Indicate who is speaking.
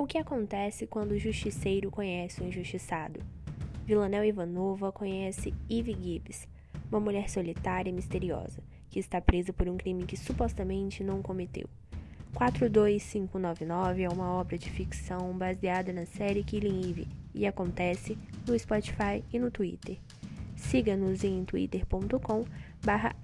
Speaker 1: O que acontece quando o justiceiro conhece o injustiçado? Vilanel Ivanova conhece Eve Gibbs, uma mulher solitária e misteriosa, que está presa por um crime que supostamente não cometeu. 42599 é uma obra de ficção baseada na série Killing Eve e acontece no Spotify e no Twitter. Siga-nos em twitter.com barra